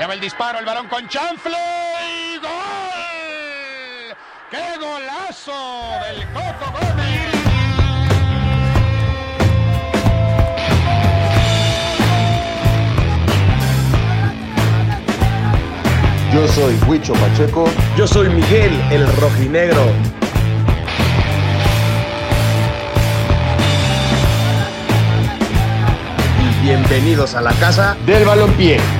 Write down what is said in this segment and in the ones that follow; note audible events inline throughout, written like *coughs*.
Allá va el disparo, el balón con chanfle y gol. ¡Qué golazo del Coco Gómez! Yo soy Huicho Pacheco. Yo soy Miguel el Rojinegro. Y bienvenidos a la casa Del balompié.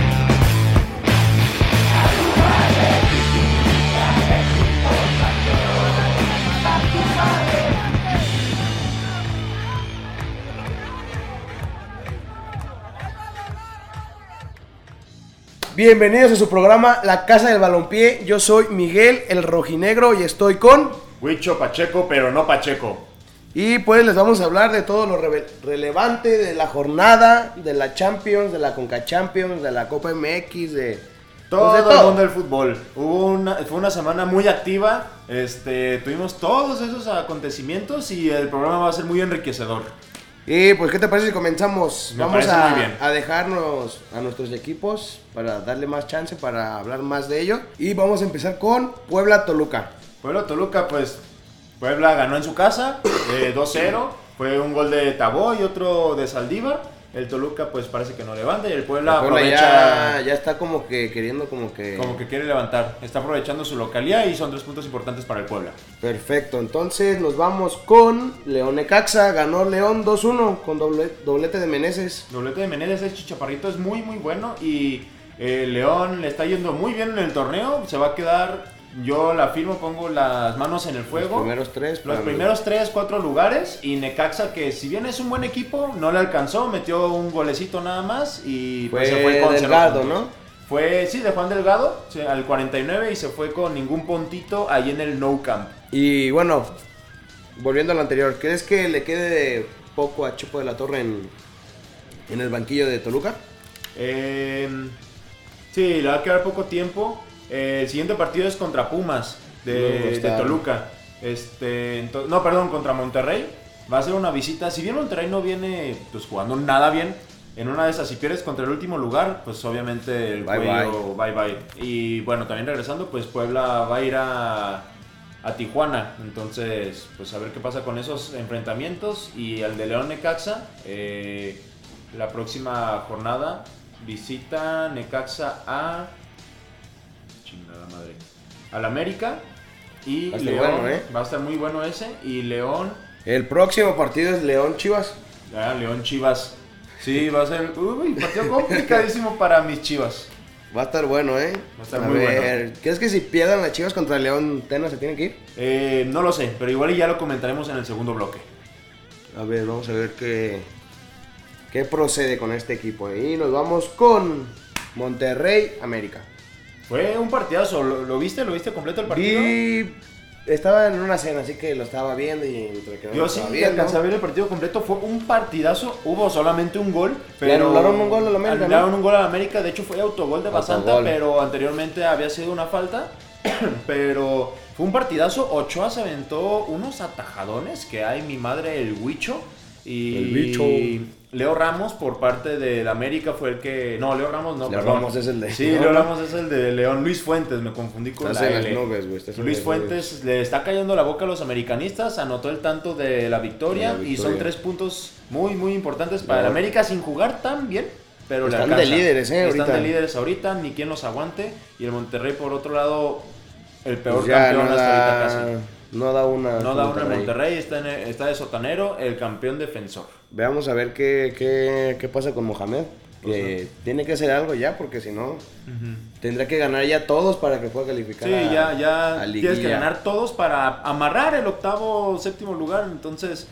Bienvenidos a su programa La Casa del Balompié. Yo soy Miguel el Rojinegro y estoy con... Huicho Pacheco, pero no Pacheco. Y pues les vamos a hablar de todo lo relevante de la jornada, de la Champions, de la Conca Champions, de la Copa MX, de... Todo, pues de el mundo del fútbol. Hubo una, fue una semana muy activa. Este, tuvimos todos esos acontecimientos y el programa va a ser muy enriquecedor. Y pues, ¿qué te parece si comenzamos? Me Vamos a, muy bien. a dejarnos a nuestros equipos para darle más chance, para hablar más de ello. Y vamos a empezar con Puebla-Toluca. Puebla Toluca, pues Puebla ganó en su casa eh, 2-0. Fue un gol de Tabó y otro de Saldívar. El Toluca, pues parece que no levanta y el Puebla, Puebla aprovecha. ya, ya está como que queriendo como que... Como que quiere levantar. Está aprovechando su localidad y son tres puntos importantes para el Puebla. Perfecto, entonces nos vamos con León Necaxa. Ganó León 2-1 con doble- doblete de Meneses. Doblete de Meneses, el Chichaparrito es muy muy bueno y eh, León le está yendo muy bien en el torneo. Se va a quedar, yo la firmo, pongo las manos en el fuego. Los primeros tres. Los primeros 3, 4 lugares y Necaxa que si bien es un buen equipo, no le alcanzó, metió un golecito nada más y Fue, pues, se fue con Delgado. ¿no? Fue, sí, de Juan Delgado, al 49 y se fue con ningún puntito ahí en el No Camp. Y bueno, volviendo a lo anterior, ¿crees que le quede poco a Chupo de la Torre en, en el banquillo de Toluca? Eh, sí, le va a quedar poco tiempo. Eh, el siguiente partido es contra Pumas de, Toluca. Este, no, perdón, contra Monterrey. Va a ser una visita. Si bien Monterrey no viene pues, jugando nada bien, en una de esas, si pierdes contra el último lugar, pues obviamente el Bye, cuello bye bye. Y bueno, también regresando, pues Puebla va a ir a, a Tijuana. Entonces, pues a ver qué pasa con esos enfrentamientos. Y el de León Necaxa, eh, la próxima jornada visita Necaxa a. Madre. Al América. Y Va León. bueno, ¿eh? Va a estar muy bueno ese. Y León. El próximo partido es León Chivas. Ah, León Chivas. Sí, va a ser. Uy, partido complicadísimo para mis Chivas. Va a estar bueno, ¿eh? Va a estar muy bueno. ¿Crees que si pierdan las Chivas contra León, Tena se tiene que ir? Eh, no lo sé, pero igual ya lo comentaremos en el segundo bloque. A ver, vamos a ver qué, qué procede con este equipo. Y nos vamos con Monterrey América. Fue un partidazo. ¿Lo, lo viste? ¿Lo viste completo el partido? Y estaba en una cena, así que lo estaba viendo y entre que no Yo lo sí viendo. alcancé a ver el partido completo, fue un partidazo, hubo solamente un gol, pero... anularon un gol al América, Anularon ¿no? un gol al América, de hecho fue autogol de Basanta, pero anteriormente había sido una falta, *clears throat* pero fue un partidazo, Ochoa se aventó unos atajadones, que hay mi madre el Huicho, y El bicho. Leo Ramos por parte del América fue el que... No, Leo Ramos no, Leo. Ramos es el de- Sí, Leo Ramos es el de León, Luis Fuentes, me confundí con Estás la en las nubes, güey, estás en Luis nubes. Fuentes le está cayendo la boca a los americanistas, anotó el tanto de la victoria, y son tres puntos muy muy importantes para el. América sin jugar tan bien, pero le Están de líderes, eh, Están ahorita. de líderes ahorita, ni quien los aguante y el Monterrey por otro lado el peor Pues campeón hasta ahorita casi. No da una. No da una en Monterrey, está, en- está de sotanero, el campeón defensor. Veamos a ver qué, qué, qué pasa con Mohamed. Que tiene que hacer algo ya, porque si no, tendrá que ganar ya todos para que pueda calificar. Sí, a- ya, a ya tienes que ganar todos para amarrar el octavo, séptimo lugar. Entonces,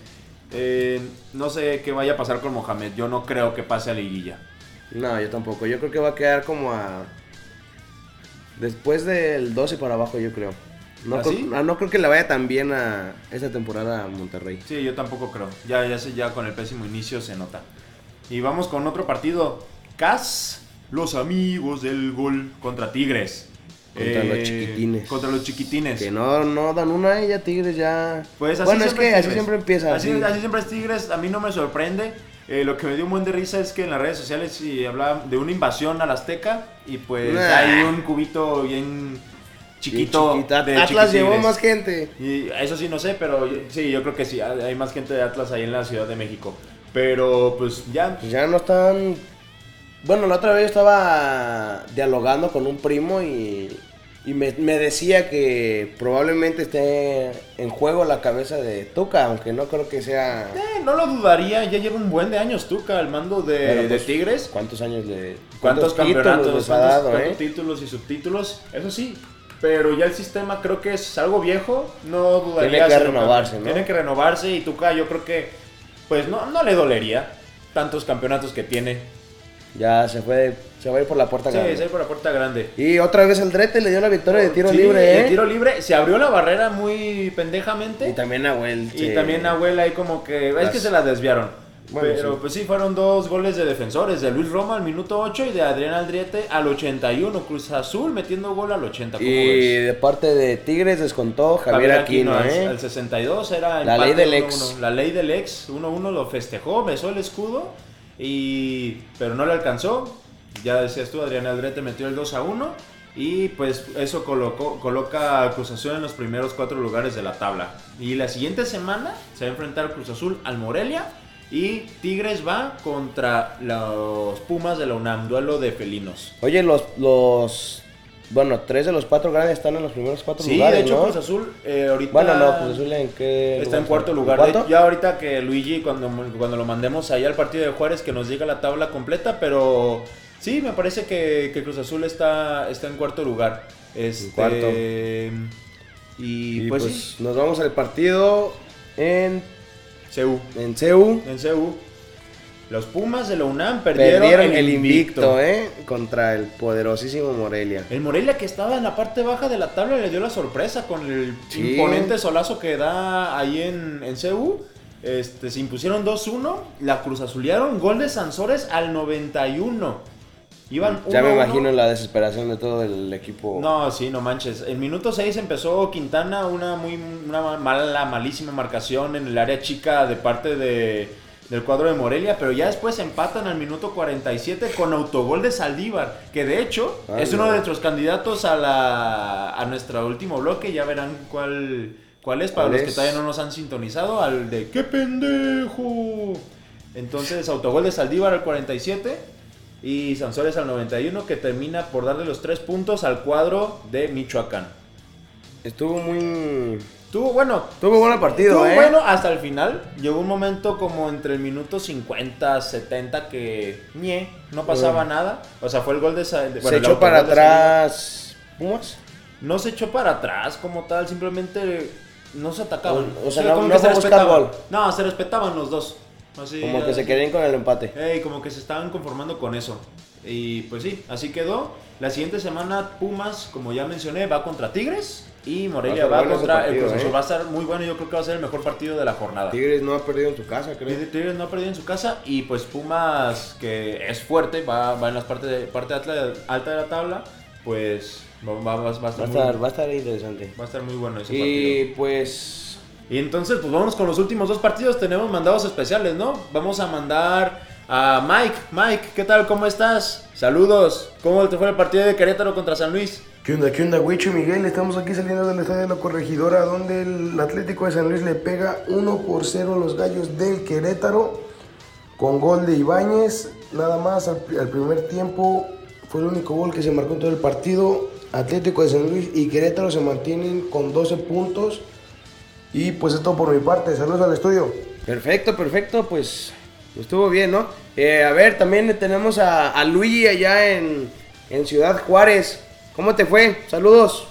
eh, no sé qué vaya a pasar con Mohamed. Yo no creo que pase a liguilla. No, yo tampoco. Yo creo que va a quedar como a. Después del 12 para abajo, yo creo. No, ¿Ah, sí? ah, no creo que le vaya tan bien a esta temporada a Monterrey. Sí, yo tampoco creo. Ya, ya, sé, ya con el pésimo inicio se nota. Y vamos con otro partido. CAS, los amigos del gol contra Tigres. Eh, Contra los chiquitines. Contra los chiquitines. Que no, no dan una ya Tigres ya. Pues así bueno, es que así siempre empieza. Así, así. así siempre es Tigres. A mí no me sorprende. eh, lo que me dio un buen de risa es que en las redes sociales sí hablaban de una invasión al Azteca y pues Nah. hay un cubito bien chiquito. De Atlas llevó más gente. Y eso sí, no sé, pero sí, yo creo que sí, hay más gente de Atlas ahí en la Ciudad de México. Pero pues ya, Pues ya no están. Bueno, la otra vez estaba dialogando con un primo y, y me, me decía que probablemente esté en juego la cabeza de Tuca, aunque no creo que sea. eh, no lo dudaría, ya lleva un buen de años Tuca al mando de, de pues, Tigres. ¿Cuántos años le. ¿Cuántos, títulos campeonatos, ha cuántos, dado, cuántos eh? títulos y subtítulos? Eso sí, pero ya el sistema creo que es algo viejo, no dudaría. Tiene que renovarse. ¿no? Tiene que renovarse y Tuca yo creo que pues no, no le dolería tantos campeonatos que tiene. Ya se fue. Se va a ir por la puerta Sí, grande. es ahí por la puerta grande. Y otra vez el Drete le dio la victoria de tiro Sí, libre, ¿eh? de tiro libre, se abrió la barrera muy pendejamente. Y también Nahuel. Y se- también Nahuel ahí como que... Es que se la desviaron. Bueno, Pero sí. pues sí, fueron dos goles de defensores. De Luis Roma al minuto 8 y de Adrián Aldriete al 81. Cruz Azul metiendo gol al 80. ¿cómo Y ves? de parte de Tigres descontó Javier, Aquino, al- ¿eh? al 62 era La ley del 1-1. ex. La ley del ex. 1-1 lo festejó, besó el escudo. Y... Pero no le alcanzó. Ya decías tú, Adrián Aldrete metió el 2 a 1. Y pues eso colocó, coloca a Cruz Azul en los primeros cuatro lugares de la tabla. Y la siguiente semana se va a enfrentar Cruz Azul al Morelia. Y Tigres va contra los Pumas de la UNAM, duelo de felinos. Oye, los, los. Bueno, tres de los cuatro grandes están en los primeros cuatro Sí, lugares. de hecho ¿no? Cruz Azul eh, ahorita... Bueno, no, Cruz Azul en qué. Está en cuarto ¿En lugar. cuarto? De- Ya ahorita que Luigi, cuando, cuando lo mandemos ahí al partido de Juárez, que nos diga la tabla completa, pero sí, me parece que, que Cruz Azul está, está en cuarto lugar. Este, cuarto. Y, Y pues, pues, sí, nos vamos al partido en, CU. en CEU. En CU. Los Pumas de la UNAM perdieron, Perdieron el invicto, ¿eh? Contra el poderosísimo Morelia. El Morelia que estaba en la parte baja de la tabla le dio la sorpresa con el Sí. imponente solazo que da ahí en, en CU. Este, se impusieron 2-1, la Cruz Azulearon, gol de Sansores al 91. Iban Ya me 1-1. imagino la desesperación de todo el equipo. No, sí, no manches. El minuto 6 empezó Quintana una muy una mala, malísima marcación en el área chica de parte de, del cuadro de Morelia, pero ya después empatan al minuto 47 con autogol de Saldívar, que de hecho es no. uno de nuestros candidatos a, la, a nuestro último bloque. Ya verán cuál, cuál es para ¿Cuál los que todavía no nos han sintonizado, al de ¡qué pendejo! Entonces, autogol de Saldívar al 47 y Sansores al 91 que termina por darle los tres puntos al cuadro de Michoacán. Estuvo muy. Tuvo, bueno, Estuvo bueno el partido, estuvo ¿eh? bueno hasta el final. Llegó un momento como entre el minuto 50, 70 que ñe, no pasaba nada. O sea, fue el gol de, bueno, Se echó para atrás. ¿Pumas? No se echó para atrás como tal, simplemente no se atacaban. O- o sea, no- no se respetaban. gol. No, se respetaban los dos. Así, Como que se querían con el empate. Como que se estaban conformando con eso. Y pues sí, así quedó. La siguiente semana Pumas, como ya mencioné, va contra Tigres y Morelia Va contra el Cruz. ¿eh? Va a estar muy bueno, yo creo que va a ser el mejor partido de la jornada. Tigres no ha perdido en su casa, creo. Tigres no ha perdido en su casa y pues Pumas, que es fuerte, va, va en las partes de, parte alta, alta de la tabla, pues va, va- a estar muy, estar, va a estar interesante. va a estar muy bueno ese partido. Y pues. Y entonces, pues vámonos con los últimos dos partidos. Tenemos mandados especiales, ¿no? Vamos a mandar a Mike. Mike, ¿qué tal? ¿Cómo estás? Saludos. ¿Cómo te fue el partido de Querétaro contra San Luis? ¿Qué onda, qué onda, Huicho Miguel? Estamos aquí saliendo del estadio de la Corregidora, donde el Atlético de San Luis le pega 1 por 0 a los gallos del Querétaro, con gol de Ibáñez. Nada más al, al primer tiempo fue el único gol que se marcó en todo el partido. Atlético de San Luis y Querétaro se mantienen con 12 puntos. Y pues es todo por mi parte. Saludos al estudio. Perfecto, perfecto, pues estuvo bien, ¿no? Eh, a ver, también tenemos a, a Luigi allá en, en Ciudad Juárez. ¿Cómo te fue? Saludos.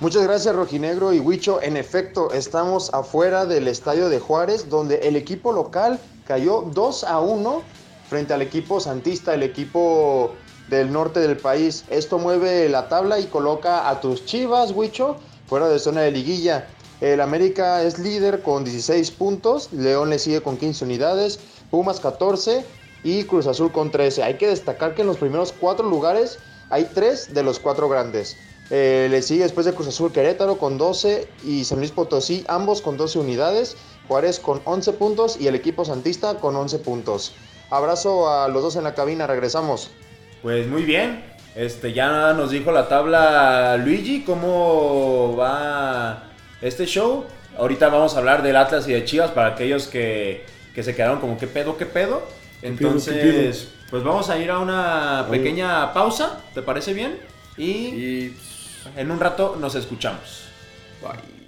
Muchas gracias Rojinegro y Huicho. En efecto, estamos afuera del estadio de Juárez, donde el equipo local cayó 2 a 1 frente al equipo santista, el equipo del norte del país. Esto mueve la tabla y coloca a tus chivas, Huicho, fuera de zona de liguilla. El América es líder con 16 puntos, León le sigue con 15 unidades, Pumas 14 y Cruz Azul con 13. Hay que destacar que en los primeros cuatro lugares hay tres de los cuatro grandes. Eh, le sigue después de Cruz Azul Querétaro con 12 y San Luis Potosí, ambos con 12 unidades, Juárez con 11 puntos y el equipo Santista con 11 puntos. Abrazo a los dos en la cabina, regresamos. Pues muy bien, este, ya nos dijo la tabla Luigi, cómo va este show. Ahorita vamos a hablar del Atlas y de Chivas para aquellos que, que se quedaron como qué pedo, qué pedo. Entonces, pues vamos a ir a una pequeña pausa, ¿te parece bien? Y en un rato nos escuchamos. Bye.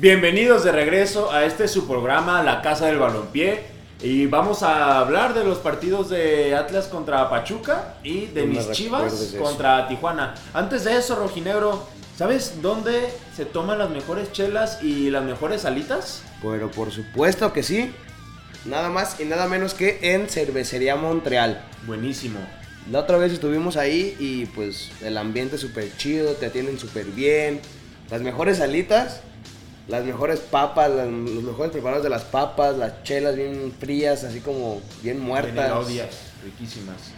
Bienvenidos de regreso a este su programa La Casa del Balompié y vamos a hablar de los partidos de Atlas contra Pachuca y de mis Chivas contra Tijuana. Antes de eso, Rojinegro, ¿sabes dónde se toman las mejores chelas y las mejores alitas? Bueno, por supuesto que sí. Nada más y nada menos que en Cervecería Montreal. Buenísimo. La otra vez estuvimos ahí y pues el ambiente súper chido, te atienden súper bien. Las mejores alitas las mejores papas, las, los mejores preparados de las papas, las chelas bien frías, así como bien muertas. odias, riquísimas.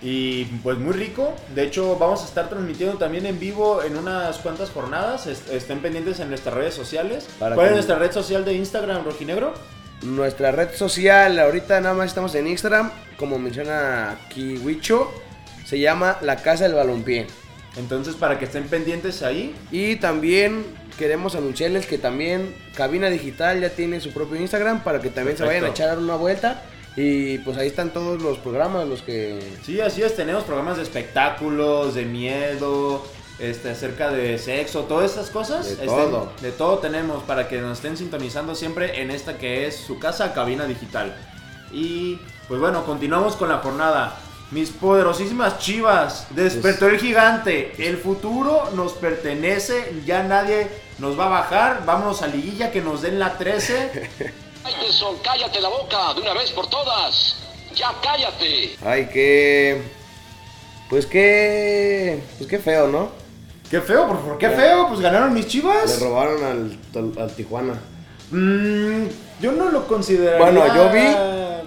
Y pues muy rico. De hecho, vamos a estar transmitiendo también en vivo en unas cuantas jornadas. Estén pendientes en nuestras redes sociales. Para ¿Cuál es nuestra red social de Instagram, Rojinegro? Nuestra red social, ahorita nada más estamos en Instagram, como menciona Kiwicho, se llama La Casa del Balompié. Entonces, para que estén pendientes ahí. Y también queremos anunciarles que también Cabina Digital ya tiene su propio Instagram para que también se vayan a echar una vuelta. Y pues ahí están todos los programas, los que... Sí, así es. Tenemos programas de espectáculos, de miedo, este, acerca de sexo, todas esas cosas. De Estén- todo. de todo tenemos para que nos estén sintonizando siempre en esta que es su casa, Cabina Digital. Y pues bueno, continuamos con la jornada. Mis poderosísimas chivas, despertó el gigante. El futuro nos pertenece, ya nadie nos va a bajar. Vámonos a liguilla que nos den la 13. *laughs* Tyson, cállate la boca de una vez por todas. Ya cállate. Ay, qué... Pues qué... Pues qué feo, ¿no? Qué feo, ¿por, por qué feo? Pues ganaron mis Le chivas. robaron al, al- al Tijuana. Mm, yo no lo consideraría. Bueno, yo vi-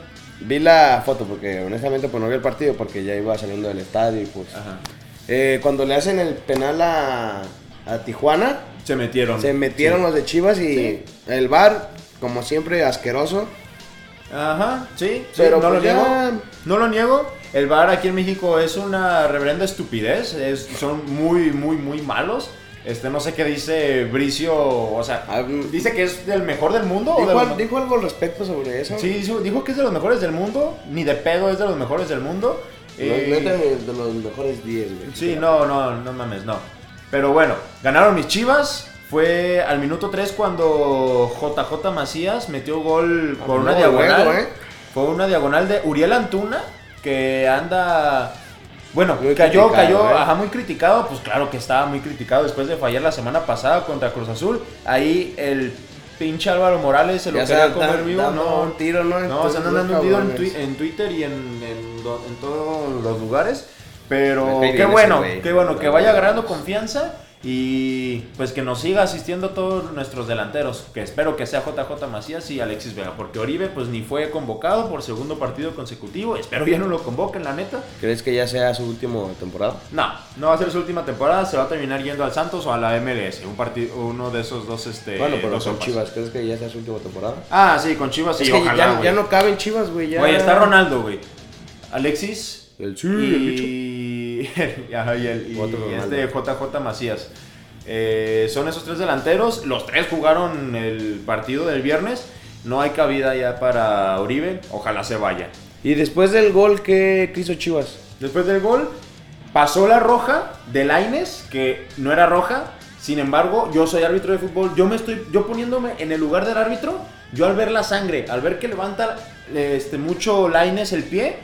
Vi la foto porque honestamente pues no vi el partido porque ya iba saliendo del estadio y pues... Ajá. Eh, cuando le hacen el penal a, a Tijuana, Se metieron. se metieron Sí. los de Chivas y el bar, como siempre, asqueroso. Ajá, sí, sí, Pero no lo pues ya- niego. No lo niego. El bar aquí en México es una reverenda estupidez. Es, son muy, muy, muy malos. Este, no sé qué dice Bricio. O sea, Ah, mm. dice que es del mejor del mundo. o ¿Dijo, los- al- dijo algo al respecto sobre eso? Sí, dijo, dijo que es de los mejores del mundo. Ni de pedo es de los mejores del mundo. No, Eh, neta, de los mejores 10, güey. Sí, no, no, no mames, no. Pero bueno, ganaron mis chivas. Fue al minuto 3 cuando JJ Macías metió gol por una no, diagonal. ¿eh? Fue una diagonal de Uriel Antuna, que anda. Bueno, Muy cayó, cayó, ¿eh? ajá, muy criticado. Pues claro que estaba muy criticado después de fallar la semana pasada contra Cruz Azul. Ahí el pinche Álvaro Morales se lo quería comer vivo. No, un tiro, ¿no? no, se andan dando un tiro en, cabrones. twi- en Twitter y en, en do- en todos los lugares. Pero qué bueno, ese güey. qué bueno, que vaya agarrando confianza y pues que nos siga asistiendo todos nuestros delanteros. Que espero que sea JJ Macías y Alexis Vega. Porque Oribe pues ni fue convocado por segundo partido consecutivo. Espero ya no lo convoquen, la neta. ¿Crees que ya sea su última temporada? No, no va a ser su última temporada. Se va a terminar yendo al Santos o a la MLS. Un partido, uno de esos dos, este. bueno, pero con sopas. Chivas, ¿crees que ya sea su última temporada? Ah, sí, con Chivas sí, es que ojalá, ya, ya no caben Chivas, güey. Ya... Güey, está Ronaldo, güey. Alexis. El sí, el bicho. *laughs* y, Ajá, y, el, y este JJ Macías. Eh, son esos tres delanteros. Los tres jugaron el partido del viernes. No hay cabida ya para Uribe. Ojalá se vaya. Y después del gol, ¿qué qué hizo Chivas? Después del gol, pasó la roja de Laines, que no era roja. Sin embargo, yo soy árbitro de fútbol. Yo me estoy, yo poniéndome en el lugar del árbitro, yo al ver la sangre, al ver que levanta este, mucho Laines el pie,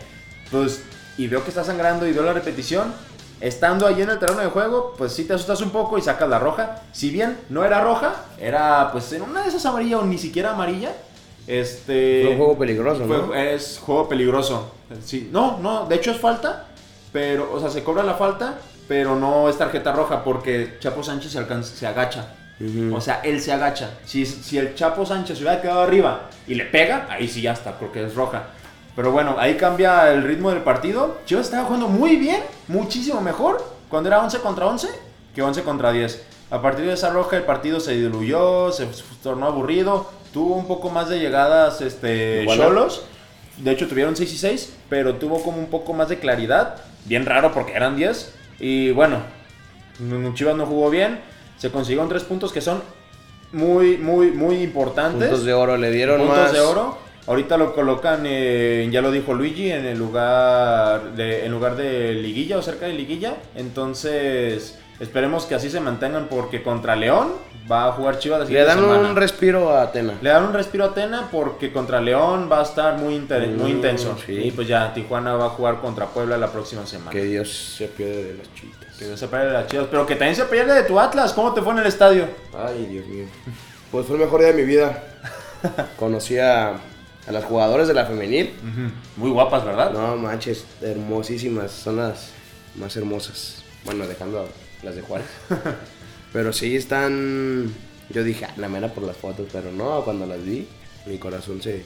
pues, y veo que está sangrando y veo la repetición, estando allí en el terreno de juego, pues sí te asustas un poco y sacas la roja. Si bien no era roja, era pues en una de esas amarilla o ni siquiera amarilla. Este, Fue un juego peligroso, fue- ¿no? es juego peligroso. Sí, no, no, de hecho es falta, pero, o sea, se cobra la falta, pero no es tarjeta roja porque Chapo Sánchez se, alcanza, se agacha. O sea, él se agacha. Si, si el Chapo Sánchez se hubiera quedado arriba y le pega, ahí sí ya está, porque es roja. Pero bueno, ahí cambia el ritmo del partido. Chivas estaba jugando muy bien, muchísimo mejor cuando era 11 contra 11 que 11 contra 10. A partir de esa roja el partido se diluyó, se tornó aburrido, tuvo un poco más de llegadas este. Cholos. De hecho tuvieron 6 y 6, pero tuvo como un poco más de claridad. Bien raro porque eran 10. Y bueno, Chivas no jugó bien. Se consiguieron 3 puntos que son muy, muy, muy importantes. Puntos de oro le dieron Puntos más. de oro. Ahorita lo colocan, eh, ya lo dijo Luigi, en el lugar de, en lugar de liguilla o cerca de liguilla. Entonces, esperemos que así se mantengan porque contra León va a jugar Chivas la Le dan semana. un respiro a Atena. Le dan un respiro a Atena porque contra León va a estar muy, inter- muy Mm, intenso. sí. Y pues ya Tijuana va a jugar contra Puebla la próxima semana. Que Dios se pierde de las chitas. Que no se pierda de las Chivas, pero que también se pierde de tu Atlas. ¿Cómo te fue en el estadio? Ay, Dios mío. Pues fue el mejor día de mi vida. *laughs* Conocí a, a las jugadoras de la femenil. Muy guapas, ¿verdad? No manches, hermosísimas. Son las más hermosas. Bueno, dejando las de Juárez. *laughs* Pero sí están. Yo dije, "Ah, la mera por las fotos, pero no, cuando las vi, mi corazón se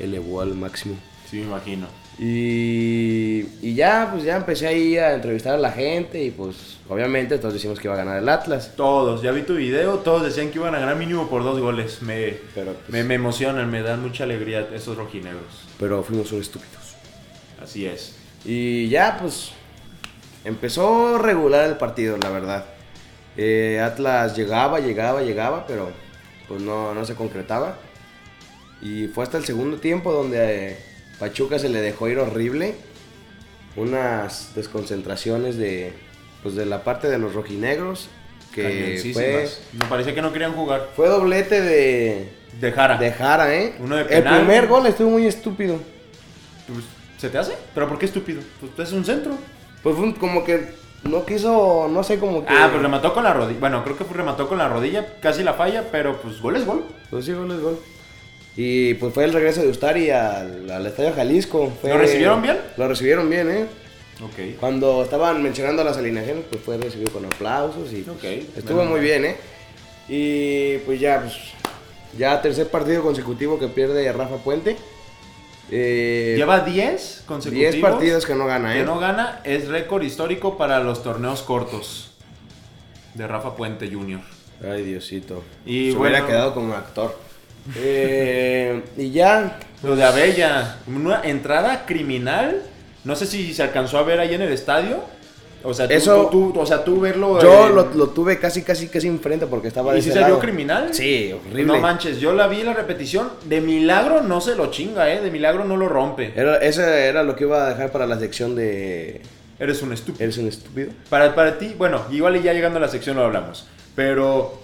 elevó al máximo. Sí, me imagino. Y, y ya, pues ya empecé ahí a entrevistar a la gente y pues obviamente todos decimos que iba a ganar el Atlas. Todos, ya vi tu video, todos decían que iban a ganar mínimo por dos goles. Me, Pero, pues- me, me emocionan, me dan mucha alegría esos rojinegros. Pero fuimos unos estúpidos. Así es. Y ya, pues empezó regular el partido, la verdad. Eh, Atlas llegaba, llegaba, llegaba, pero pues no, no se concretaba. Y fue hasta el segundo tiempo donde eh, Pachuca se le dejó ir horrible. Unas desconcentraciones de, pues, de la parte de los rojinegros. Que fue. Me parecía que no querían jugar. fue doblete de, De Jara. de Jara, ¿eh? Uno de el penal. primer gol estuvo muy estúpido. Pues, ¿Se te hace? ¿Pero por qué estúpido? Pues es un centro. Pues fue un- como que no quiso, no sé, como que... Ah, pues remató con la rodilla. Bueno, creo que remató con la rodilla, casi la falla, pero pues gol es gol. Pues sí, gol es gol. Y pues fue el regreso de Ustari al, al Estadio Jalisco. Fue- ¿Lo recibieron bien? Lo recibieron bien, ¿eh? Ok. Cuando estaban mencionando las alineaciones, pues fue recibido con aplausos y pues, estuvo muy bien, ¿eh? Y pues ya, pues, ya tercer partido consecutivo que pierde Rafa Puente. Eh, Lleva 10 consecutivos. 10 partidos que no gana, ¿eh? Que no gana es récord histórico para los torneos cortos. De Rafa Puente Jr. Ay, Diosito. Y Se bueno- hubiera quedado como actor. Eh, y ya, Lo de Abella, una entrada criminal. No sé si se alcanzó a ver ahí en el estadio. O sea, tú, Eso- tú- tú- o sea, tú verlo. yo en- lo, lo tuve casi, casi, casi enfrente porque estaba ¿Y si lado. criminal? Sí, horrible. No manches, yo la vi en la repetición. De milagro no se lo chinga, ¿eh? De milagro no lo rompe. Era, ese era lo que iba a dejar para la sección de Eres un estúpido. Eres un estúpido. Para, para ti, bueno, igual y ya llegando a la sección lo hablamos. Pero,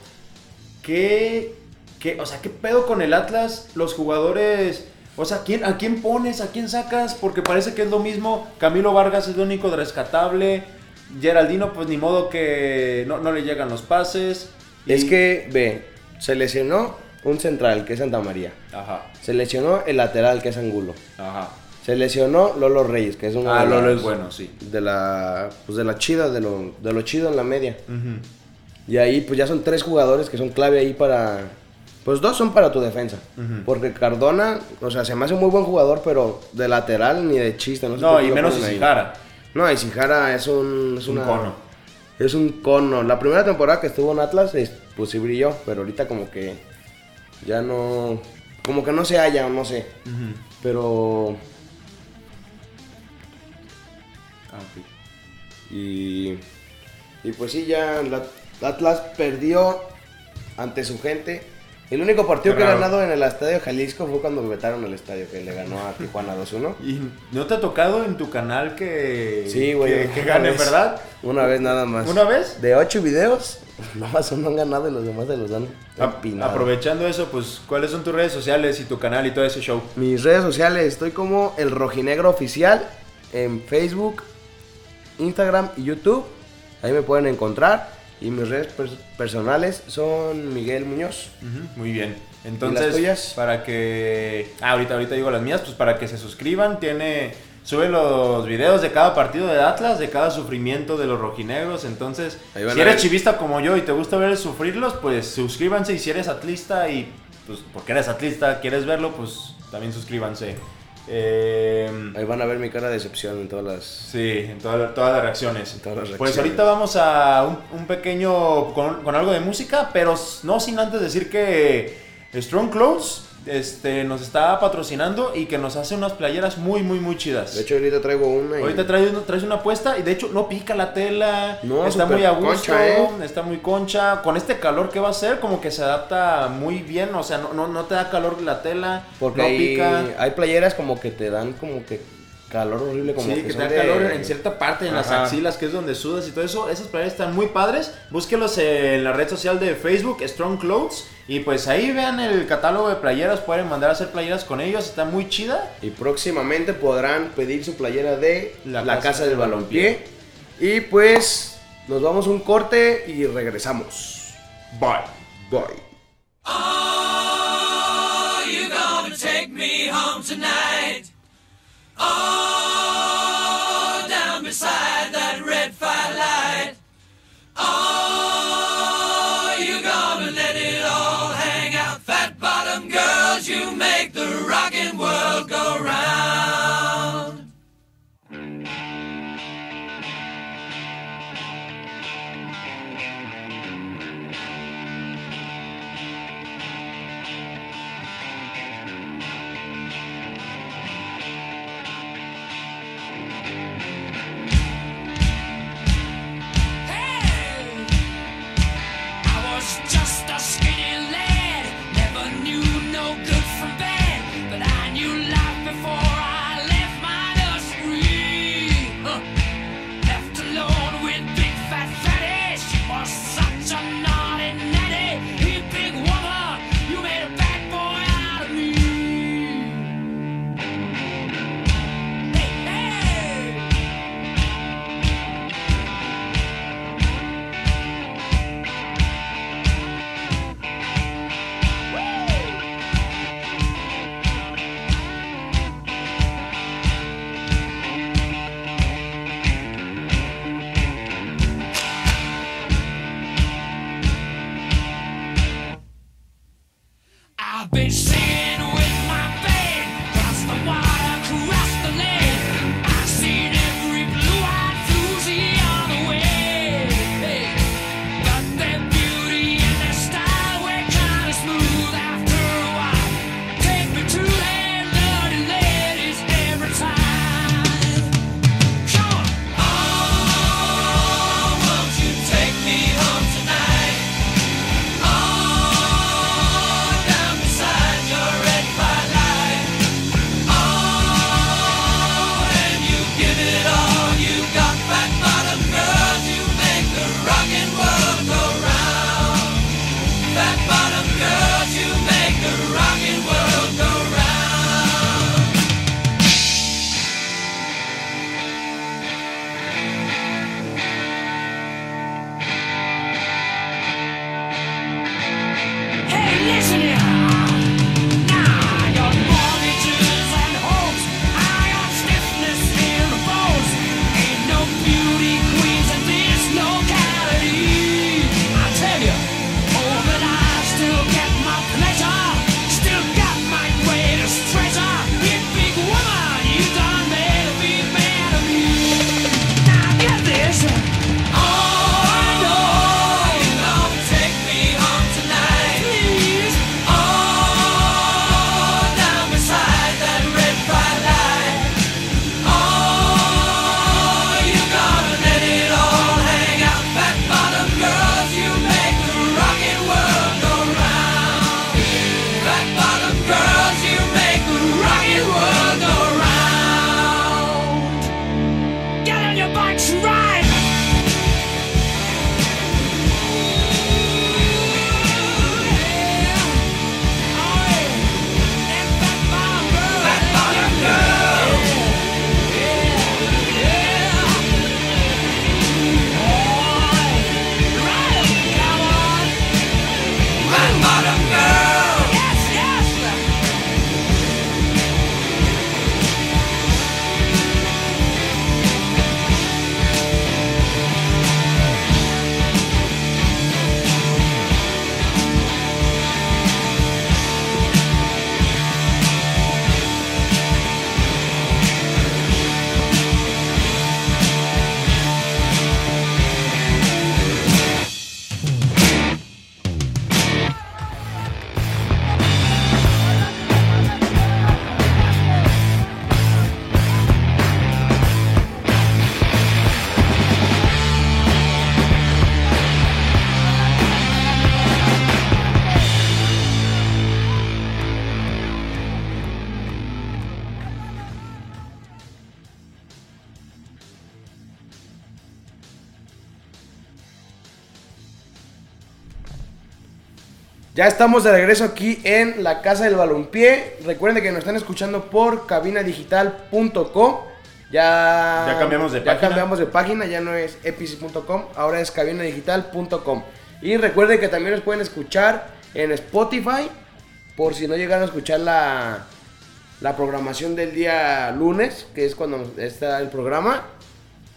¿qué, qué, o sea, qué pedo con el Atlas? Los jugadores, o sea, ¿quién, ¿a quién pones? ¿A quién sacas? Porque parece que es lo mismo. Camilo Vargas es lo único rescatable. Geraldino, pues ni modo que no, no le llegan los pases. Y- Es que, ve, se lesionó un central, que es Santa María. Ajá, Se lesionó el lateral, que es Angulo. ajá. Se lesionó Lolo Reyes, que es uno Ah, de Lolo es bueno, sí. De la, pues de la chida, de lo, de lo chido en la media. Y ahí, pues ya son tres jugadores que son clave ahí para... Pues dos son para tu defensa. Porque Cardona, o sea, se me hace un muy buen jugador, pero de lateral ni de chiste. No, sé No, y menos. Isijara. No, Isijara es un... Es Un una- cono. Es un cono. La primera temporada que estuvo en Atlas, es- pues sí brilló, pero ahorita como que ya no... Como que no se halla, no sé. Pero... Ah, ok. Y, y pues sí, ya la- Atlas perdió ante su gente. El único partido que raro. ganado en el Estadio Jalisco fue cuando vetaron el estadio, que le ganó a Tijuana 2-1. ¿Y no te ha tocado en tu canal que, Sí, güey. que, que gane, vez. verdad? Una vez nada más. ¿Una vez? De ocho videos, *laughs* nomás uno han ganado y los demás se los dan A- empinados. aprovechando eso, pues, ¿cuáles son tus redes sociales y tu canal y todo ese show? Mis redes sociales, estoy como el Rojinegro Oficial en Facebook, Instagram y YouTube. Ahí me pueden encontrar. Y mis redes pers- personales son Miguel Muñoz. Muy bien. ¿Y Entonces, las para que... Ah, ahorita, ahorita digo las mías, pues para que se suscriban, tiene... Sube los videos de cada partido de Atlas, de cada sufrimiento de los rojinegros. Entonces, si eres ver. chivista como yo y te gusta ver sufrirlos, pues suscríbanse. Y si eres atlista y, pues, porque eres atlista, quieres verlo, pues también suscríbanse. Eh, Ahí van a ver mi cara de decepción en todas las... Sí, en toda- todas las reacciones. En todas las Pues reacciones. ahorita vamos a un, un pequeño, con, con algo de música, pero no sin antes decir que Strong Clothes este, nos está patrocinando y que nos hace unas playeras muy, muy, muy chidas. De hecho, ahorita traigo una y... Ahorita traes, una- traes una apuesta y de hecho no pica la tela, No, está muy a gusto, concha, ¿eh? está muy concha. Con este calor que va a ser, como que se adapta muy bien, o sea, no, no, no te da calor la tela, Porque no hay, pica. hay playeras como que te dan como que calor horrible, como sí, que, te da de- calor en cierta parte, en las axilas, que es donde sudas y todo eso. Esas playeras están muy padres. Búsquelos en la red social de Facebook, Strong Clothes. Y pues ahí vean el catálogo de playeras. Pueden mandar a hacer playeras con ellos. Está muy chida. Y próximamente podrán pedir su playera de La La, Casa Casa, del del Balompié. Y pues nos vamos a un corte y regresamos. Bye. Bye. Oh, Ya estamos de regreso aquí en la Casa del Balompié. Recuerden que nos están escuchando por cabinadigital.com. Ya, Ya cambiamos de ya página. cambiamos de página, ya no es epici.com, ahora es cabinadigital.com. Y recuerden que también nos pueden escuchar en Spotify, por si no llegaron a escuchar la, la programación del día lunes, que es cuando está el programa.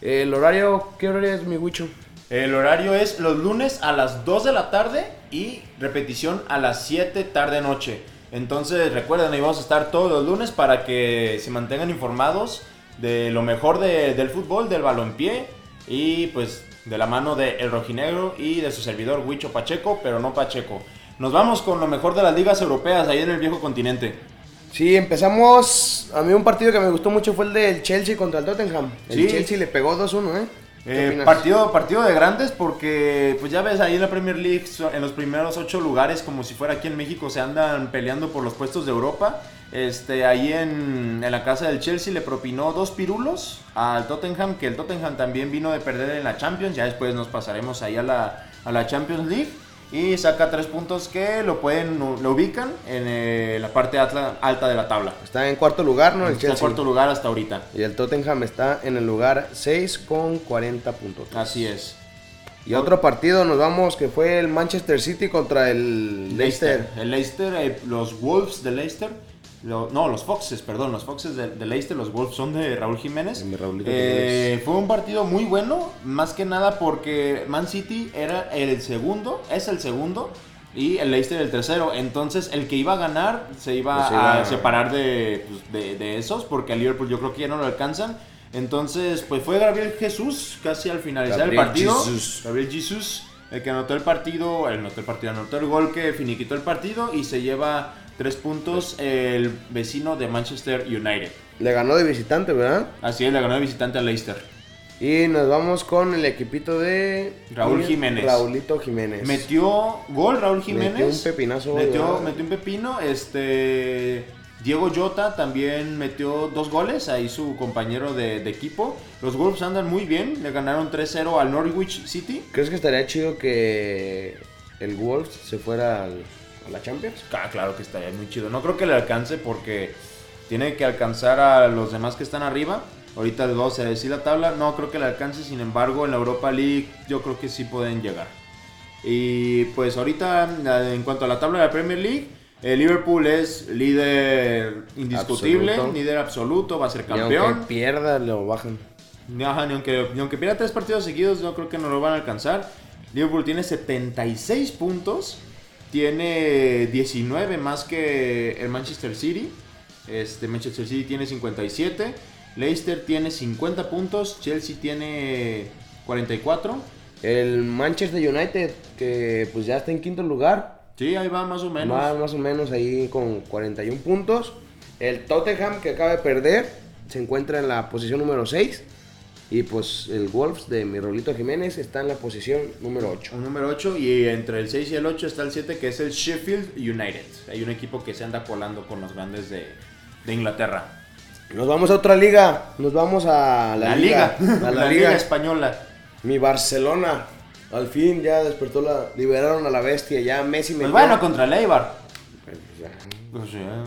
El horario, ¿qué horario es mi Wicho? El horario es los lunes a las 2 de la tarde y repetición a las 7 tarde noche. Entonces recuerden, ahí vamos a estar todos los lunes para que se mantengan informados de lo mejor de- del fútbol, del balompié y pues de la mano de El Rojinegro y de su servidor Huicho Pacheco, pero no Pacheco. Nos vamos con lo mejor de las ligas europeas ahí en el viejo continente. Sí, empezamos. A mí un partido que me gustó mucho fue el del Chelsea contra el Tottenham. El Sí. Chelsea le pegó 2-1, ¿eh? ¿Qué Eh, partido, partido de grandes porque, pues ya ves, ahí en la Premier League, en los primeros ocho lugares, como si fuera aquí en México, se andan peleando por los puestos de Europa. Este, ahí en, en la casa del Chelsea le propinó dos pirulos al Tottenham, que el Tottenham también vino de perder en la Champions, ya después nos pasaremos ahí a la, a la Champions League. Y saca tres puntos que lo pueden, lo ubican en eh, la parte atla- alta de la tabla. Está en cuarto lugar, ¿no? El Está en cuarto lugar hasta ahorita. Y el Tottenham está en el lugar 6 con 40 puntos. Así es. Y otro partido nos vamos que fue el Manchester City contra el Leicester. El Leicester, eh, los Wolves de Leicester. Lo- no, los Foxes, perdón, los Foxes de, de Leicester, los Wolves son de Raúl Jiménez. De Eh, fue un partido muy bueno, más que nada porque Man City era el segundo, es el segundo, y el Leicester el tercero. Entonces el que iba a ganar se iba, Pues iba a a- separar de, pues, de, de esos, porque al Liverpool yo creo que ya no lo alcanzan. Entonces, pues fue Gabriel Jesús casi al finalizar Gabriel el partido. Gabriel Jesús, el que anotó el partido, el anotó el partido, anotó el gol que finiquitó el partido y se lleva tres puntos el vecino de Manchester United. Le ganó de visitante, ¿verdad? Así es, le ganó de visitante a Leicester. Y nos vamos con el equipito de Raúl Jiménez. Raulito Jiménez. Metió gol Raúl Jiménez. Metió un pepinazo, Metió, un pepino. Este. Diego Jota también metió dos goles, ahí su compañero de, de equipo. Los Wolves andan muy bien, le ganaron 3-0 al Norwich City. ¿Crees que estaría chido que el Wolves se fuera al- a la Champions? Ah, claro que estaría muy chido. No creo que le alcance porque tiene que alcanzar a los demás que están arriba. Ahorita el 12 decir la tabla. No creo que le alcance. Sin embargo, en la Europa League yo creo que sí pueden llegar. Y pues ahorita, en cuanto a la tabla de la Premier League, el Liverpool es líder indiscutible, Absoluto. líder absoluto, va a ser campeón. aunque pierda, lo bajan. Ajá, ni aunque, ni aunque pierda tres partidos seguidos, yo creo que no lo van a alcanzar. Liverpool tiene 76 puntos, tiene 19 más que el Manchester City. Este Manchester City tiene 57, Leicester tiene 50 puntos, Chelsea tiene 44. El Manchester United, que pues ya está en quinto lugar, Sí, ahí va más o menos. va más o menos ahí con 41 puntos. El Tottenham, que acaba de perder, se encuentra en la posición número 6. Y pues el Wolves de mi Rolito Jiménez está en la posición número 8. Un número 8 y entre el 6 y el 8 está el 7 que es el Sheffield United. Hay un equipo que se anda colando con los grandes de, de Inglaterra. Nos vamos a otra liga. Nos vamos a la, La, liga. liga, A la, *laughs* la, liga. liga. española. Mi Barcelona. Al fin ya despertó la. Liberaron a la bestia. Ya Messi me Pues bueno, contra el Eibar. Pues ya. Pues, ya,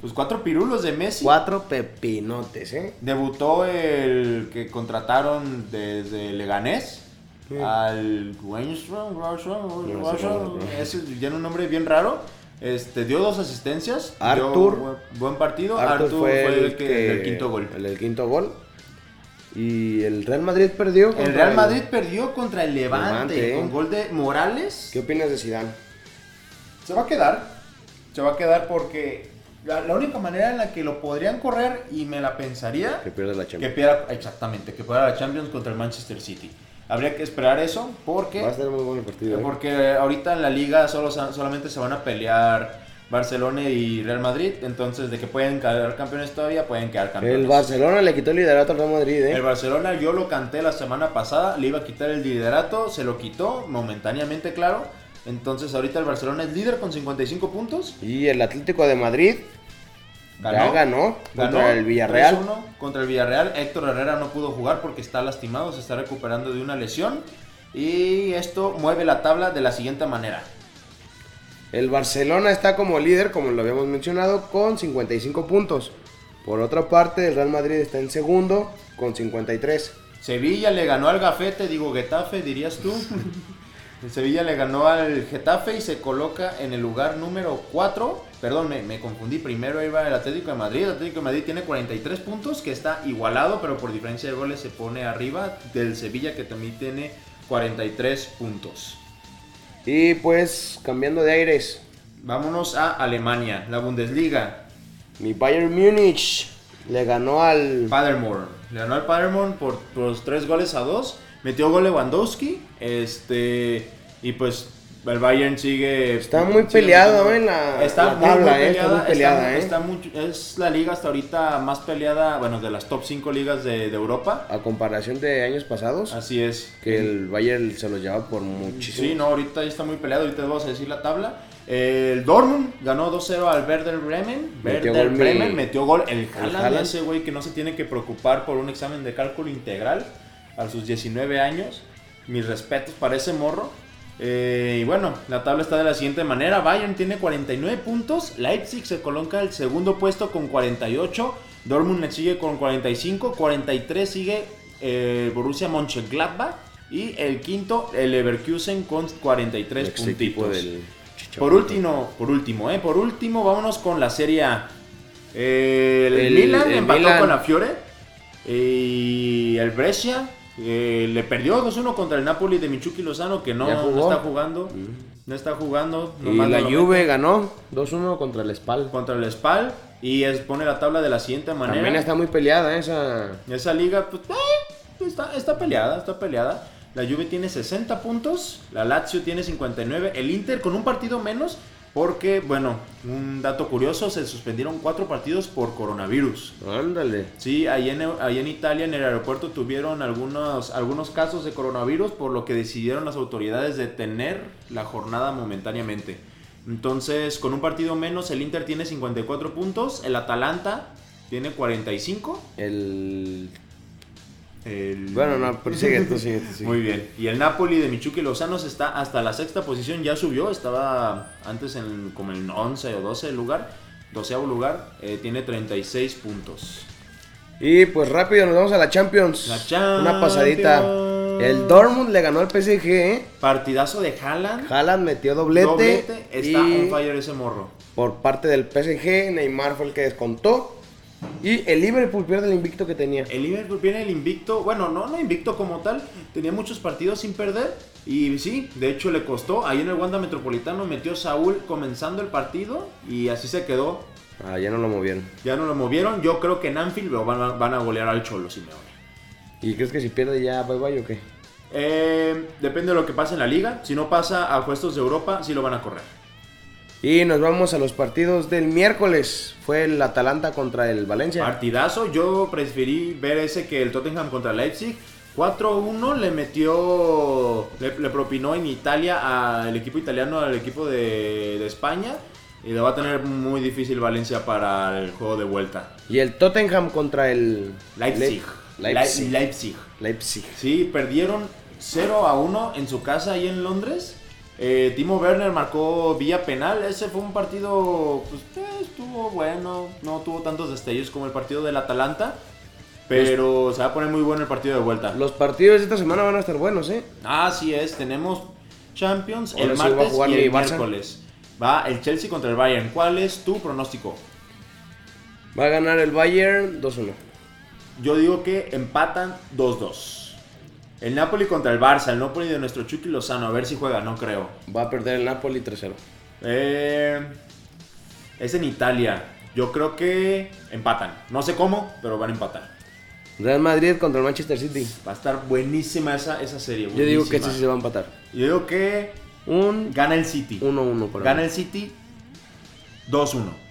pues cuatro pirulos de Messi. Cuatro pepinotes, ¿eh? Debutó el que contrataron desde Leganés. Al Weinstrom, ese tiene un nombre bien raro. Este, dio dos asistencias. dio Arthur. buen, buen partido. Arthur, Arthur, fue, el, que, que- el quinto gol. El quinto gol. Y el Real Madrid perdió. El Real Madrid perdió contra el Levante, Levante, ¿eh? con gol de Morales. ¿Qué opinas de Zidane? Se va a quedar. Se va a quedar porque la, la única manera en la que lo podrían correr, y me la pensaría, Que pierde la que Champions. pierda, exactamente, que pierda la Champions contra el Manchester City. Habría que esperar eso porque, Va a estar muy bueno el partido. ¿eh? porque ahorita en la liga solo, solamente se van a pelear Barcelona y Real Madrid. Entonces, de que pueden quedar campeones todavía, pueden quedar campeones. El Barcelona le quitó el liderato al Real Madrid, ¿eh? El Barcelona, yo lo canté la semana pasada, le iba a quitar el liderato, se lo quitó momentáneamente, claro. Entonces ahorita el Barcelona es líder con 55 puntos. Y el Atlético de Madrid ya ganó contra el Villarreal. 3-1 contra el Villarreal. Héctor Herrera no pudo jugar porque está lastimado, se está recuperando de una lesión. Y esto mueve la tabla de la siguiente manera. El Barcelona está como líder, como lo habíamos mencionado, con 55 puntos. Por otra parte, el Real Madrid está en segundo con 53. Sevilla le ganó al Gafete, digo Getafe, dirías tú. *laughs* El Sevilla le ganó al Getafe y se coloca en el lugar número 4. Perdón, me, me confundí. Primero iba el Atlético de Madrid. El Atlético de Madrid tiene 43 puntos, que está igualado, pero por diferencia de goles se pone arriba del Sevilla, que también tiene 43 puntos. Y pues, cambiando de aires, Vámonos a Alemania, la Bundesliga. mi Bayern Múnich le ganó al... Paderborn. Le ganó al Paderborn por, por los 3 goles a 2. Metió gol Lewandowski. Este. Y pues el Bayern sigue. Está muy sigue peleado, ¿eh? La, Está la muy, tabla, muy ¿eh? Está muy peleada, ¿eh? está es la liga hasta ahorita más peleada, bueno, de las top 5 ligas de, de Europa. A comparación de años pasados, Así es. que el Bayern se lo lleva por muchísimo. Sí, no, ahorita está muy peleado. Ahorita vamos a decir la tabla. El Dortmund ganó 2-0 al Werder Bremen. Metió Werder mi- Bremen metió gol. El Haaland. ese güey que no se tiene que preocupar por un examen de cálculo integral a sus 19 años. Mis respetos para ese morro. Eh, y bueno, la tabla está de la siguiente manera. Bayern tiene 49 puntos. Leipzig se coloca el segundo puesto con 48. Dortmund le sigue con 45. 43 sigue eh, Borussia Mönchengladbach. Y el quinto, el Leverkusen con 43 Ex equipo puntitos. del. Por último, por último, eh, por último, vámonos con la Serie A. Eh, el, El- Milan el empató Milan. con la Fiore. Y el Brescia eh, le perdió 2-1 contra el Napoli de Michuki Lozano, que no, está jugando. No está jugando. Y la Juve ganó 2-1 contra el Spal. contra el Spal. Y es- pone la tabla de la siguiente manera. También está muy peleada esa. Esa liga, pues, eh, está, está peleada, está peleada. La Juve tiene 60 puntos, la Lazio tiene 59, el Inter con un partido menos, porque, bueno, un dato curioso, se suspendieron cuatro partidos por coronavirus. Ándale. Sí, ahí en, ahí en Italia, en el aeropuerto, tuvieron algunos, algunos casos de coronavirus, por lo que decidieron las autoridades detener la jornada momentáneamente. Entonces, con un partido menos, el Inter tiene 54 puntos, el Atalanta tiene 45. El. El... Bueno, no, pero sigue tú, sigue tú, sigue. Muy bien. Y el Napoli de Michuki Lozano está hasta la sexta posición, ya subió, estaba antes en como el 11 o 12 lugar, 12 lugar, eh, tiene 36 puntos. Y pues rápido nos vamos a la Champions. La Champions. Una pasadita. El Dortmund le ganó al PSG, ¿eh? Partidazo de Haaland. Haaland metió doblete. Doblete, está y on fire ese morro. por parte del PSG, Neymar fue el que descontó. Y el Liverpool pierde el invicto que tenía. El Liverpool viene el invicto, bueno, no, no invicto como tal, tenía muchos partidos sin perder y sí, de hecho le costó, ahí en el Wanda Metropolitano metió Saúl comenzando el partido y así se quedó, Ah, ya no lo movieron. ya no lo movieron, yo creo que en Anfield lo van a, van a golear al Cholo Simeone. ¿Y crees que si pierde ya bye bye o qué? Eh, depende de lo que pase en la liga, si no pasa a puestos de Europa, sí lo van a correr. Y nos vamos a los partidos del miércoles. Fue el Atalanta contra el Valencia. Partidazo, yo preferí ver ese que el Tottenham contra Leipzig. 4-1 le metió, le, le propinó en Italia al equipo italiano, al equipo de, de España. Y le va a tener muy difícil Valencia para el juego de vuelta. Y el Tottenham contra el Leipzig. Le- Leipzig. Le- Leipzig. Leipzig. Sí, perdieron 0 a 1 en su casa ahí en Londres. Eh, Timo Werner marcó vía penal. Ese fue un partido, pues eh, estuvo bueno. No tuvo tantos destellos como el partido del Atalanta. Pero se va a poner muy bueno el partido de vuelta. Los partidos de esta semana van a estar buenos, ¿eh? Así es, tenemos Champions Ahora el sí va a martes jugar y el Barça. miércoles. Va el Chelsea contra el Bayern. ¿Cuál es tu pronóstico? Va a ganar el Bayern 2-1. Yo digo que empatan 2-2. El Napoli contra el Barça, el Napoli de nuestro Chucky Lozano, a ver si juega, no creo. Va a perder el Napoli 3-0. Eh, es en Italia. Yo creo que empatan. No sé cómo, pero van a empatar. Real Madrid contra el Manchester City. Va a estar buenísima esa, esa serie. Yo digo que buenísima. sí se va a empatar. Yo digo que Un gana el City. 1-1 por Gana el City 2-1.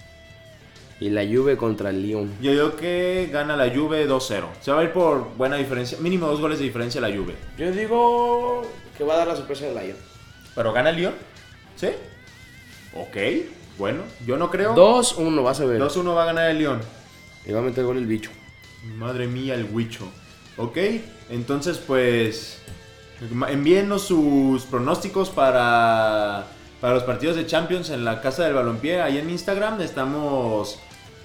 Y la Juve contra el Lyon. Yo digo que gana la Juve 2-0. Se va a ir por buena diferencia. Mínimo dos goles de diferencia la Juve. Yo digo que va a dar la sorpresa del Lyon. ¿Pero gana el Lyon? ¿Sí? Ok. Bueno, yo no creo. 2-1, vas a ver. 2-1 va a ganar el Lyon. Y va a meter gol el bicho. Madre mía, el Huicho. Ok, entonces pues envíennos sus pronósticos para para los partidos de Champions en la Casa del Balompié, ahí en Instagram estamos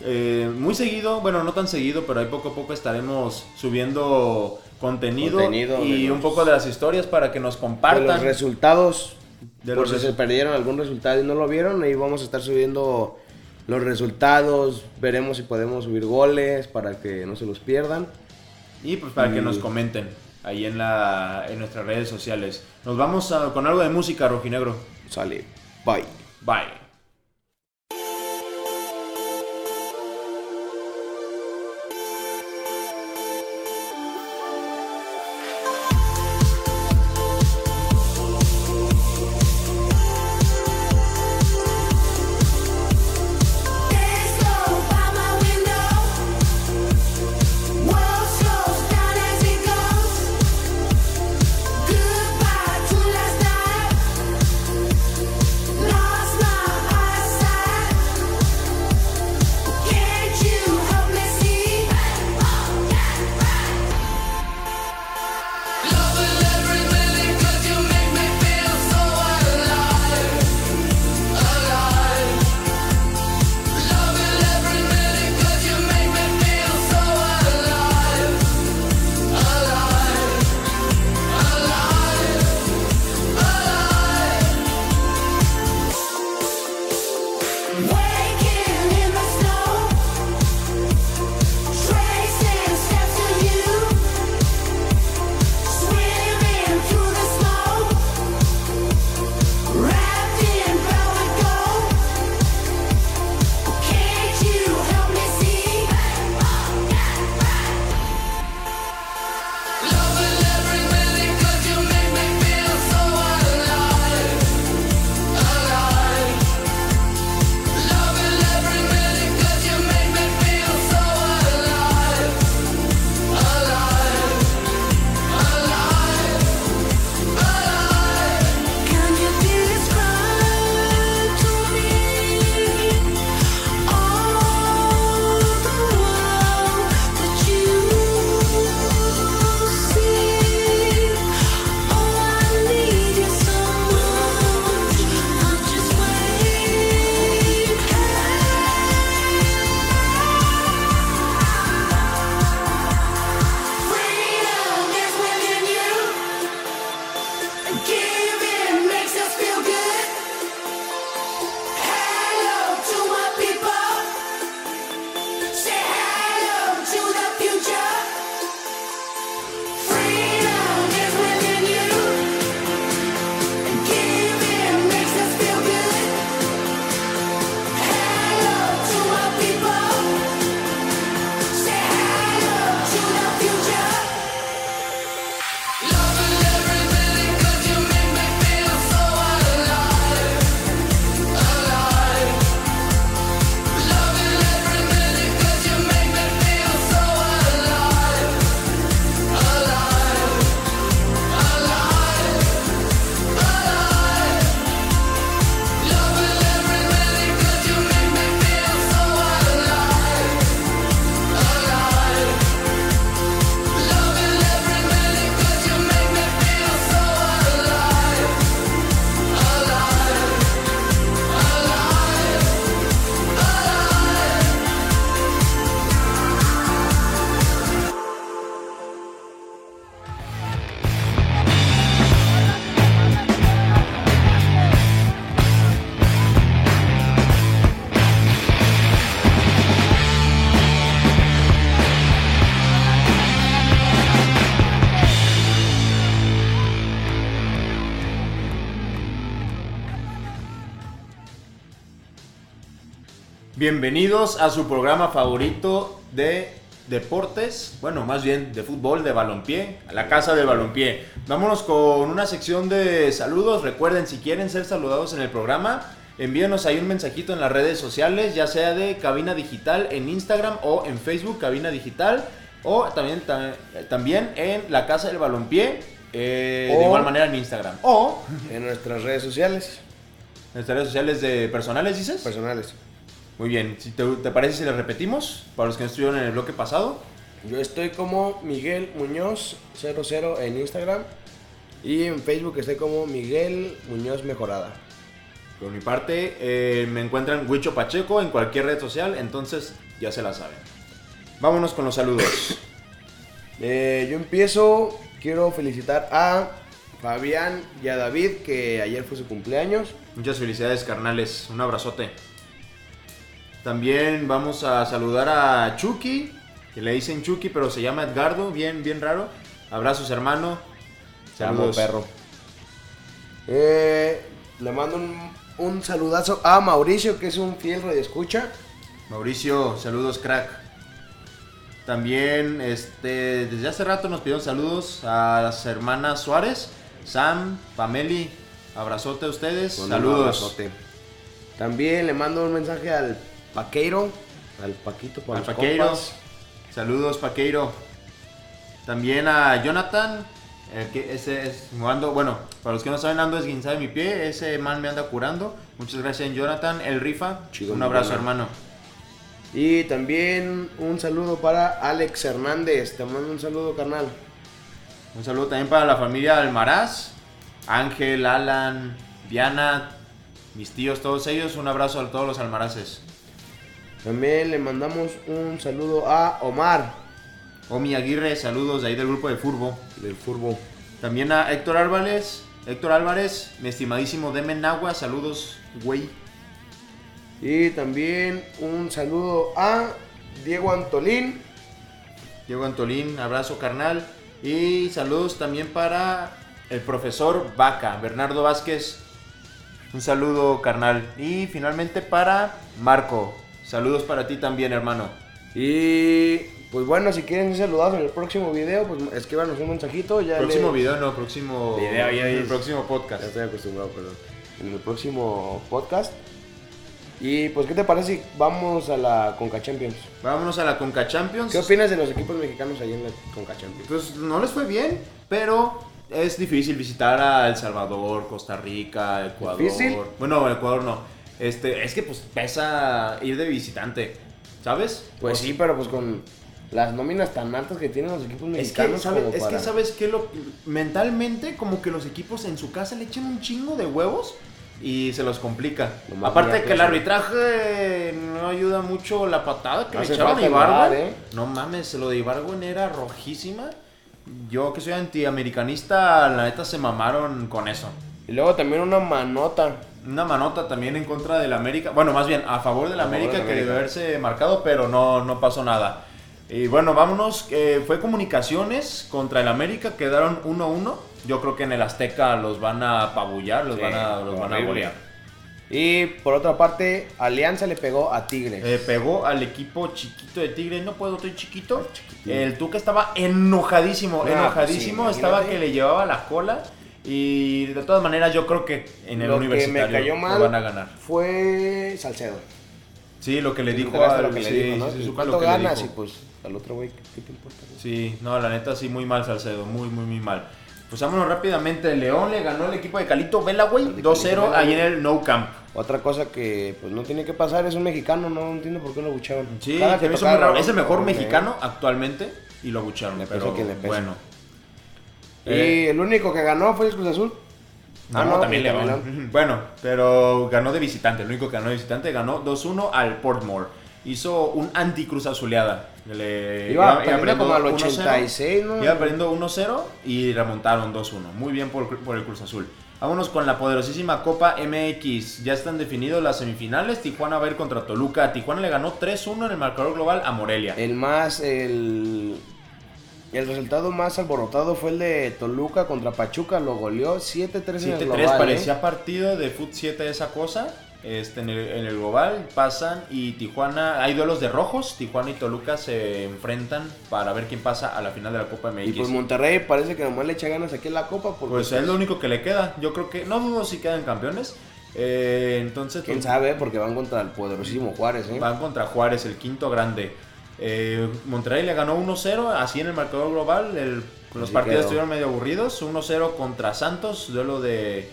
eh, muy seguido, bueno, no tan seguido, pero ahí poco a poco estaremos subiendo contenido, Contenido de y los- un poco de las historias para que nos De compartan. los resultados, De por los si resu- se perdieron algún resultado y no lo vieron, ahí vamos a estar subiendo los resultados, veremos si podemos subir goles para que no se los pierdan. Y pues para que nos comenten ahí en, la, en nuestras redes sociales. Nos vamos a- con algo de música, Rojinegro. Sale, bye. Bye. Bienvenidos a su programa favorito de deportes, bueno, más bien de fútbol, de balompié, a la casa del balompié. Vámonos con una sección de saludos. Recuerden, si quieren ser saludados en el programa, envíenos ahí un mensajito en las redes sociales, ya sea de Cabina Digital en Instagram o en Facebook, Cabina Digital, o también, ta- también en la casa del balompié, eh, de igual manera en Instagram. O En nuestras redes sociales en nuestras redes sociales de personales, dices. personales. Muy bien, si te, te parece si les repetimos, para los que no estuvieron en el bloque pasado. Yo estoy como Miguel Muñoz 00 en Instagram y en Facebook estoy como Miguel Muñoz Mejorada. Por mi parte, eh, me encuentran Huicho Pacheco en cualquier red social, entonces ya se la saben. Vámonos con los saludos. *coughs* Eh, yo empiezo, quiero felicitar a Fabián y a David, que ayer fue su cumpleaños. Muchas felicidades, carnales. Un abrazote. También vamos a saludar a Chucky, que le dicen Chucky, pero se llama Edgardo, bien, bien raro. Abrazos, hermano. Saludos. perro. Eh, le mando un, un saludazo a Mauricio, que es un fiel escucha. Mauricio, saludos, crack. También, este, desde hace rato nos pidieron saludos a las hermanas Suárez, Sam, Pameli. Abrazote a ustedes. Con saludos. abrazote. También le mando un mensaje al Paqueiro, al Paquito, para Al los Paqueiro. compas. Saludos, Paqueiro. También a Jonathan. el que ese es jugando. Bueno, para los que no saben, ando esguinzado de mi pie. Ese man me anda curando. Muchas gracias, Jonathan. El rifa. Chido, Un abrazo, hermano. hermano. Y también un saludo para Alex Hernández. Te mando un saludo, carnal. Un saludo también para la familia Almaraz. Ángel, Alan, Diana, mis tíos, todos ellos. Un abrazo a todos los almaraces. También le mandamos un saludo a Omar Omi Aguirre, saludos de ahí del grupo de Furbo. del Furbo. También a Héctor Álvarez. Héctor Álvarez, mi estimadísimo Deme Nagua, saludos, güey. Y también un saludo a Diego Antolín. Diego Antolín, abrazo carnal. Y saludos también para el profesor Vaca, Bernardo Vázquez. Un saludo carnal. Y finalmente para Marco. Saludos para ti también, hermano. Y pues bueno, si quieren ser saludados en el próximo video, pues escríbanos un mensajito. Ya Próximo le- video, no, próximo Video, ya el próximo Ya podcast. estoy acostumbrado, perdón. En el próximo podcast. Y pues, ¿qué te parece si vamos a la Conca Champions? Vámonos a la Conca Champions. ¿Qué opinas de los equipos mexicanos ahí en la Conca Champions? Pues no les fue bien, pero es difícil visitar a El Salvador, Costa Rica, Ecuador. ¿Difícil? Bueno, Ecuador no. Este, es que pues pesa ir de visitante, ¿sabes? Pues sí, pero pues con las nóminas tan altas que tienen los equipos Es que, mexicanos. ¿sabe- como es que sabes que lo mentalmente como que los equipos en su casa le echan un chingo de huevos y se los complica. Aparte que el arbitraje no ayuda mucho la patada que No le echaron a Ibargüen. ¿eh? No mames, lo de Ibargüen era rojísima. Yo que soy antiamericanista, la neta se mamaron con eso. Y luego también una manota. Una manota también en contra del América. Bueno, más bien a favor del favor América del que debe haberse marcado, pero no, no pasó nada. Y bueno, vámonos. eh, fue comunicaciones contra el América, quedaron 1-1. Yo creo que en el Azteca los van a apabullar, los Sí, van a, los van a golear. Y por otra parte, Alianza le pegó a Tigres. Eh, pegó al equipo chiquito de Tigre. No puedo, estoy chiquito. El Tuca estaba enojadísimo, Ah, enojadísimo. pues sí, estaba que le llevaba la cola. Y de todas maneras, yo creo que en el lo que me universitario lo van a ganar. fue Salcedo. Sí, lo que le dijo ¿Te acuerdas al lo que le sí, dijo, no? sí, ¿Y supe ¿Cuánto lo que le ganas? dijo. Y pues al otro güey, ¿qué te importa? Sí, no, la neta sí, muy mal Salcedo, muy, muy, muy mal. Pues vámonos rápidamente. León le ganó el equipo de Calito Vela, güey. Calito 2-0 Vela, ahí en el No Camp. Otra cosa que pues no tiene que pasar es un mexicano, no entiendo por qué lo buchaban. Sí, se me hizo tocaba muy raro. balón, Es el mejor mexicano actualmente y lo abucharon. Le pesa pero le pesa. bueno. ¿Eh? Y el único que ganó fue el Cruz Azul. No, Ah, no, también León. también *laughs* Bueno, pero ganó de visitante. El único que ganó de visitante ganó 2-1 al Portmore. Hizo un anti-cruz azuleada. Le, Iba perdiendo perdiendo como al 1-0, 86, ¿no? Iba perdiendo 1-0 y remontaron 2-1. Muy bien por, por el Cruz Azul. Vámonos con la poderosísima Copa MX. Ya están definidos las semifinales. Tijuana va a ir contra Toluca. Tijuana le ganó 3-1 en el marcador global a Morelia. El más, el, el resultado más alborotado fue el de Toluca contra Pachuca, lo goleó 7-3 en el 7-3 global. ¿eh? parecía partido de Foot 7 esa cosa. Este, en, el, en el global pasan y Tijuana, hay duelos de rojos, Tijuana y Toluca se enfrentan para ver quién pasa a la final de la Copa MX. Y pues Monterrey parece que nomás le echa ganas aquí en la Copa porque Pues es lo único que le queda, yo creo que, no dudo si quedan campeones, Eh, entonces quién pues, sabe porque van contra el poderosísimo Juárez, ¿eh? van contra Juárez, el quinto grande. Eh, Monterrey le ganó 1-0, así en el marcador global, el- los partidos quedó. estuvieron medio aburridos, 1-0 contra Santos, duelo de,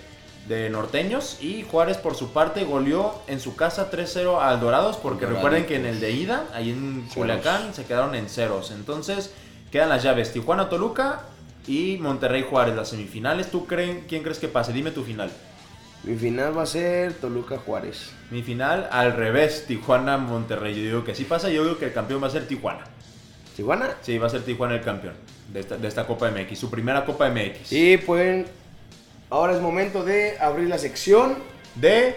de norteños, y Juárez por su parte goleó en su casa 3-0 al Dorados, porque Doraditos. recuerden que en el de ida, ahí en. Culiacán, se quedaron en ceros. Entonces, quedan las llaves, Tijuana-Toluca y Monterrey-Juárez, las semifinales. ¿Tú creen, quién crees que pase? Dime tu final. Mi final va a ser Toluca Juárez. Mi final, al revés, Tijuana-Monterrey. Yo digo que sí pasa, yo digo que el campeón va a ser Tijuana. ¿Tijuana? Sí, va a ser Tijuana el campeón de esta, de esta Copa MX, su primera Copa MX. Y pues ahora es momento de abrir la sección. de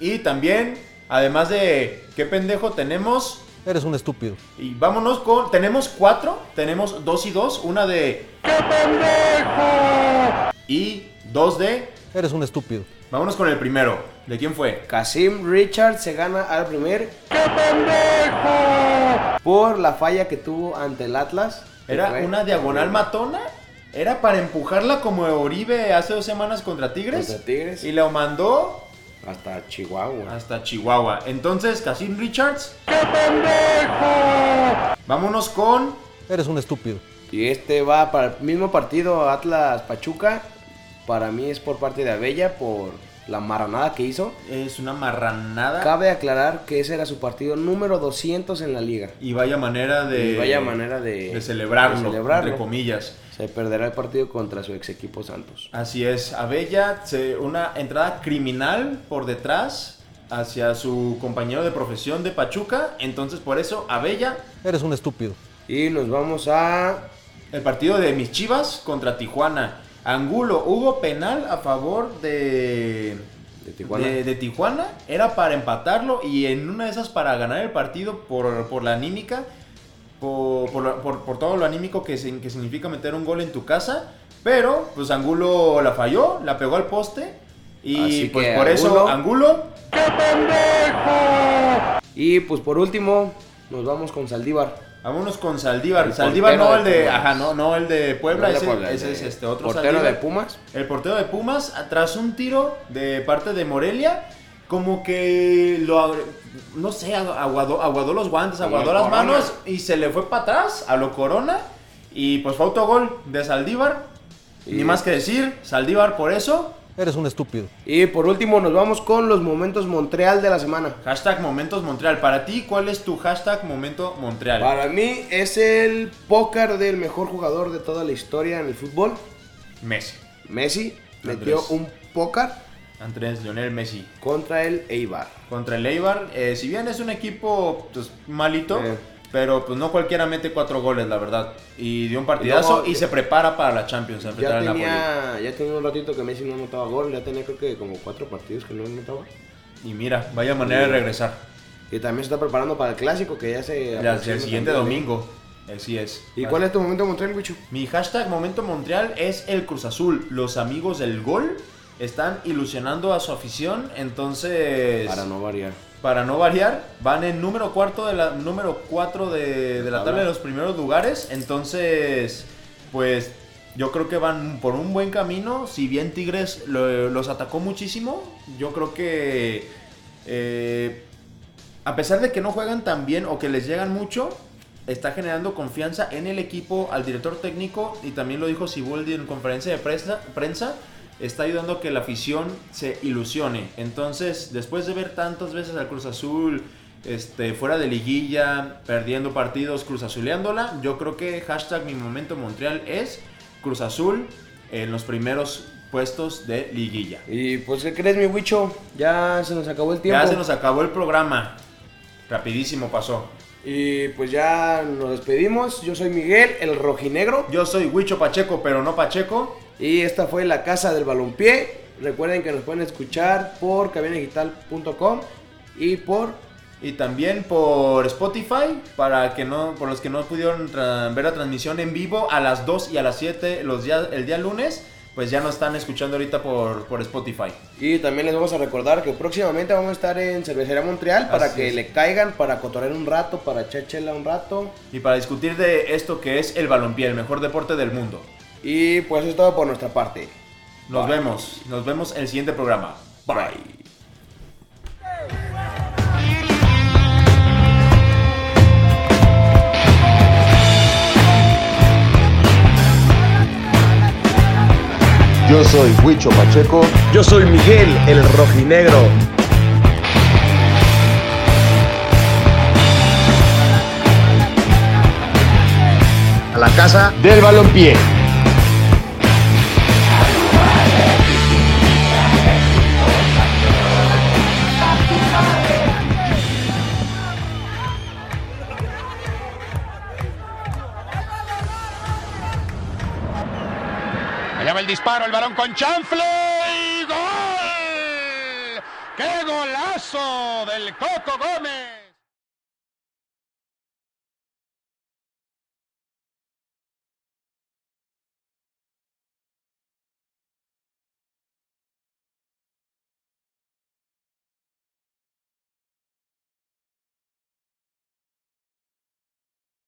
Y también, además de qué pendejo, tenemos. Eres un estúpido. Y vámonos con. Tenemos cuatro. Tenemos dos y dos. Una de. ¡Qué pendejo! Y dos de. Eres un estúpido. Vámonos con el primero. ¿De quién fue? Casim Richard se gana al primer. Por la falla que tuvo ante el Atlas. Era fue- una diagonal matona. Era para empujarla como Oribe hace dos semanas contra Tigres. Contra Tigres. Y lo mandó Hasta Chihuahua. hasta Chihuahua. Entonces, Casim Richards. Vámonos con. Eres un estúpido. Y este va para el mismo partido Atlas Pachuca. Para mí es por parte de Abella por la marranada que hizo. Es una marranada. Cabe aclarar que ese era su partido número 200 en la liga. Y vaya manera de. Y vaya manera de- de celebrarlo, de celebrarlo. entre comillas. Se perderá el partido contra su ex equipo Santos. Así es. Abella, una entrada criminal por detrás hacia su compañero de profesión de Pachuca. Entonces, por eso, Abella, Eres un estúpido. Y nos vamos a el partido de mis chivas contra Tijuana. Angulo, hubo penal a favor de. De Tijuana. de- de Tijuana. Era para empatarlo y en una de esas para ganar el partido por, por la anímica. Por, por, la- por- por todo lo anímico que, que significa meter un gol en tu casa. Pero, pues Angulo la falló, la pegó al poste. Y Así pues que por eso, Angulo- Angulo, Y pues por último, nos vamos con Saldívar. Vámonos con Saldívar. El Saldívar no el de. Ajá, no, no el de Puebla, No ese, Puebla, ese el es este otro Portero de. Pumas. El portero de Pumas, tras un tiro de parte de Morelia, como que lo, no sé, agu- aguadó, aguadó los guantes, aguadó las Corona. manos y se le fue para atrás a lo Corona. Y pues fue autogol de Saldívar. Ni más que decir, Saldívar por eso. Eres un estúpido. Y por último, nos vamos con los momentos Montreal de la semana. Hashtag Momentos Montreal. Para ti, ¿cuál es tu hashtag Momento Montreal? Para mí es el póker del mejor jugador de toda la historia en el fútbol. Messi. Messi metió un póker Andrés Lionel Messi. contra el Eibar. Contra el Eibar. eh, si bien es un equipo pues, malito, Eh. Pero pues no cualquiera mete cuatro goles, la verdad. Y dio un partidazo luego- y, se prepara para la Champions. a Ya tenía, ya tenía un ratito que Messi no anotaba gol, ya tenía creo que como cuatro partidos que no anotaba. Y mira, vaya manera de regresar. Y también se está preparando para el clásico que ya se... Ya, el siguiente domingo. Así es. ¿Y cuál es tu momento Montreal, Wicho? Mi hashtag Momento Montreal es el Cruz Azul. Los amigos del gol están ilusionando a su afición. Entonces, Para no variar. Para no variar, van en número cuarto de la número 4 de, de la tabla de los primeros lugares. Entonces, pues yo creo que van por un buen camino. Si bien Tigres lo- los atacó muchísimo, yo creo que eh, a pesar de que no juegan tan bien o que les llegan mucho, está generando confianza en el equipo, al director técnico y también lo dijo Siboldi en conferencia de prensa, prensa está ayudando a que la afición se ilusione. Entonces, después de ver tantas veces al Cruz Azul este, fuera de liguilla, perdiendo partidos, Cruz Azuleándola, yo creo que hashtag mi momento Montreal es Cruz Azul en los primeros puestos de liguilla. Y pues, ¿qué crees, mi Wicho? Ya se nos acabó el tiempo. Ya se nos acabó el programa. Rapidísimo pasó. Y pues ya nos despedimos. Yo soy Miguel, el rojinegro. Yo soy Huicho Pacheco, pero no Pacheco. Y esta fue la Casa del Balompié. Recuerden que nos pueden escuchar por cabinadigital.com y por... Y también por Spotify, para que no, por los que no pudieron ver la transmisión en vivo a las 2 y a las 7 los días, el día lunes, pues ya nos están escuchando ahorita por, por Spotify. Y también les vamos a recordar que próximamente vamos a estar en Cervecería Montreal para Así que es. le caigan, para cotorrear un rato, para echar chela un rato. Y para discutir de esto que es el balompié, el mejor deporte del mundo. Y pues eso es todo por nuestra parte. Nos Bye. vemos, nos vemos en el siguiente programa. Bye. Yo soy Huicho Pacheco. Yo soy Miguel, el rojinegro. A la casa del balompié. Disparo, el balón con chanfle y gol. ¡Qué golazo del Coco Gómez!